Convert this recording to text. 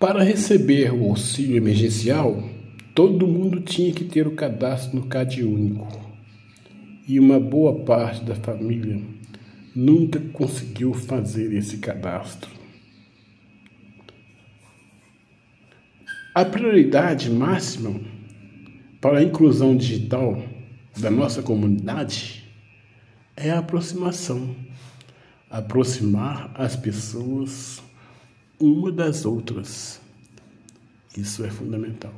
Para receber o auxílio emergencial, todo mundo tinha que ter o cadastro no CAD único. E uma boa parte da família nunca conseguiu fazer esse cadastro. A prioridade máxima para a inclusão digital da nossa comunidade é a aproximação aproximar as pessoas uma das outras. Isso é fundamental.